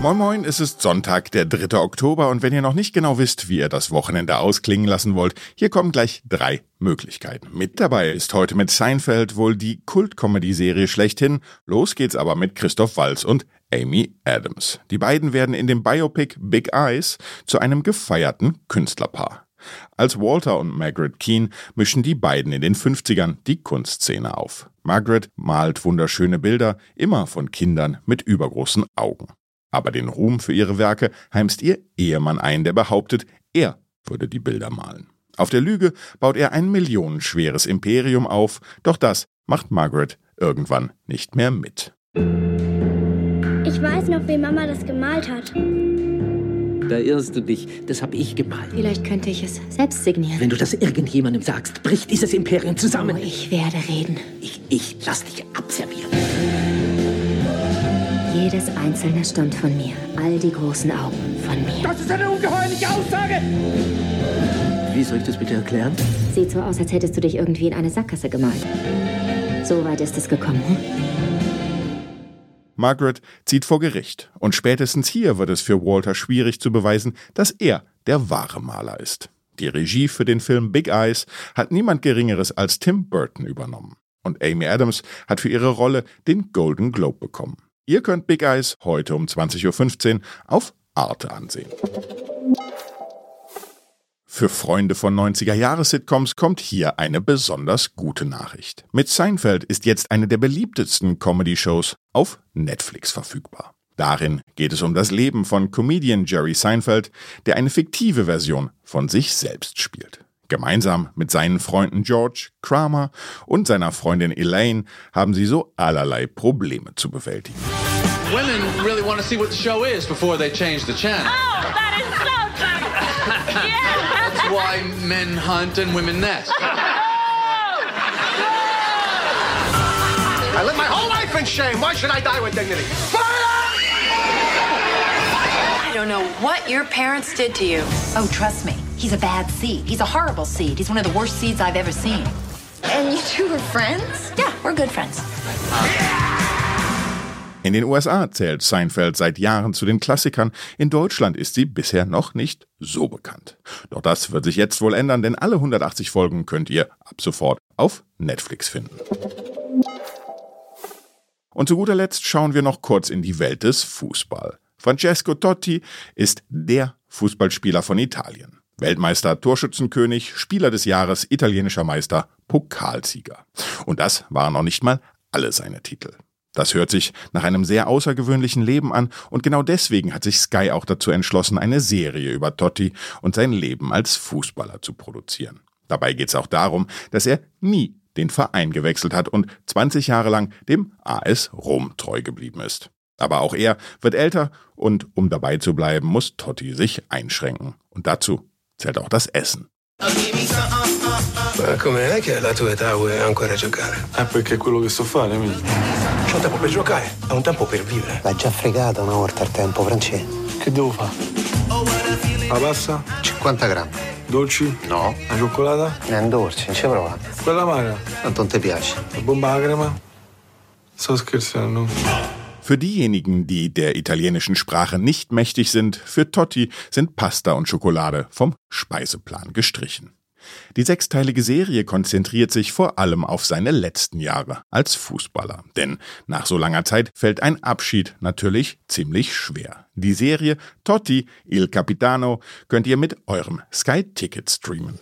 Moin Moin, es ist Sonntag, der 3. Oktober und wenn ihr noch nicht genau wisst, wie ihr das Wochenende ausklingen lassen wollt, hier kommen gleich drei Möglichkeiten. Mit dabei ist heute mit Seinfeld wohl die Kult-Comedy-Serie schlechthin. Los geht's aber mit Christoph Walz und Amy Adams. Die beiden werden in dem Biopic Big Eyes zu einem gefeierten Künstlerpaar. Als Walter und Margaret Keane mischen die beiden in den 50ern die Kunstszene auf. Margaret malt wunderschöne Bilder, immer von Kindern mit übergroßen Augen. Aber den Ruhm für ihre Werke heimst ihr Ehemann ein, der behauptet, er würde die Bilder malen. Auf der Lüge baut er ein millionenschweres Imperium auf, doch das macht Margaret irgendwann nicht mehr mit. Ich weiß noch, wie Mama das gemalt hat. Da irrst du dich. Das habe ich gemalt. Vielleicht könnte ich es selbst signieren. Wenn du das irgendjemandem sagst, bricht dieses Imperium zusammen. Oh, ich werde reden. Ich, ich lass dich abservieren. Jedes einzelne Stund von mir. All die großen Augen von mir. Das ist eine ungeheuerliche Aussage! Wie soll ich das bitte erklären? Sieht so aus, als hättest du dich irgendwie in eine Sackgasse gemalt. So weit ist es gekommen. Hm? Margaret zieht vor Gericht und spätestens hier wird es für Walter schwierig zu beweisen, dass er der wahre Maler ist. Die Regie für den Film Big Eyes hat niemand Geringeres als Tim Burton übernommen. Und Amy Adams hat für ihre Rolle den Golden Globe bekommen. Ihr könnt Big Eyes heute um 20.15 Uhr auf Arte ansehen. Für Freunde von 90er-Jahres-Sitcoms kommt hier eine besonders gute Nachricht. Mit Seinfeld ist jetzt eine der beliebtesten Comedy-Shows auf Netflix verfügbar. Darin geht es um das Leben von Comedian Jerry Seinfeld, der eine fiktive Version von sich selbst spielt. Gemeinsam mit seinen Freunden George, Kramer und seiner Freundin Elaine haben sie so allerlei Probleme zu bewältigen. Women really want to see what the show is before they change the channel. Oh, that is so true. yeah. That's why men hunt and women nest. I live my whole life in shame. Why should I die with dignity? I don't know what your parents did to you. Oh, trust me. He's a bad seed. He's a horrible seed. He's one of the worst seeds I've ever seen. And you two are friends? Yeah, we're good friends. In den USA zählt Seinfeld seit Jahren zu den Klassikern, in Deutschland ist sie bisher noch nicht so bekannt. Doch das wird sich jetzt wohl ändern, denn alle 180 Folgen könnt ihr ab sofort auf Netflix finden. Und zu guter Letzt schauen wir noch kurz in die Welt des Fußball. Francesco Totti ist der Fußballspieler von Italien. Weltmeister, Torschützenkönig, Spieler des Jahres, italienischer Meister, Pokalsieger. Und das waren noch nicht mal alle seine Titel. Das hört sich nach einem sehr außergewöhnlichen Leben an und genau deswegen hat sich Sky auch dazu entschlossen, eine Serie über Totti und sein Leben als Fußballer zu produzieren. Dabei geht es auch darum, dass er nie den Verein gewechselt hat und 20 Jahre lang dem AS Rom treu geblieben ist. Aber auch er wird älter und um dabei zu bleiben, muss Totti sich einschränken. Und dazu zählt auch das Essen. Ma com'è che alla tua età vuoi ancora giocare? È perché è quello che so fare, amico. C'è un tempo per giocare, è un tempo per vivere. L'ha già fregata una volta il tempo, francese. Che devo fare? La pasta? 50 grammi. Dolci? No. La cioccolata? È un dolce, non ci prova. Quella amara? Tanto non ti piace. La bomba alla crema? Sto scherzando. Für diejenigen, die der italienischen Sprache nicht mächtig sind, für Totti sind Pasta und Schokolade vom Speiseplan gestrichen. Die sechsteilige Serie konzentriert sich vor allem auf seine letzten Jahre als Fußballer. Denn nach so langer Zeit fällt ein Abschied natürlich ziemlich schwer. Die Serie Totti, Il Capitano könnt ihr mit eurem Sky Ticket streamen.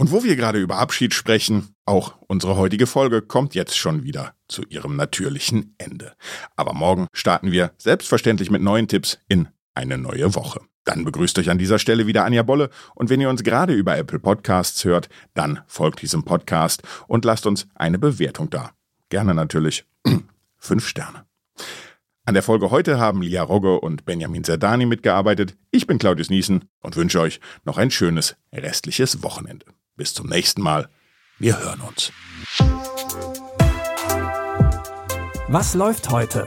Und wo wir gerade über Abschied sprechen, auch unsere heutige Folge kommt jetzt schon wieder zu ihrem natürlichen Ende. Aber morgen starten wir selbstverständlich mit neuen Tipps in eine neue Woche. Dann begrüßt euch an dieser Stelle wieder Anja Bolle und wenn ihr uns gerade über Apple Podcasts hört, dann folgt diesem Podcast und lasst uns eine Bewertung da. Gerne natürlich fünf Sterne. An der Folge heute haben Lia Rogge und Benjamin Zerdani mitgearbeitet. Ich bin Claudius Niesen und wünsche euch noch ein schönes restliches Wochenende. Bis zum nächsten Mal. Wir hören uns. Was läuft heute?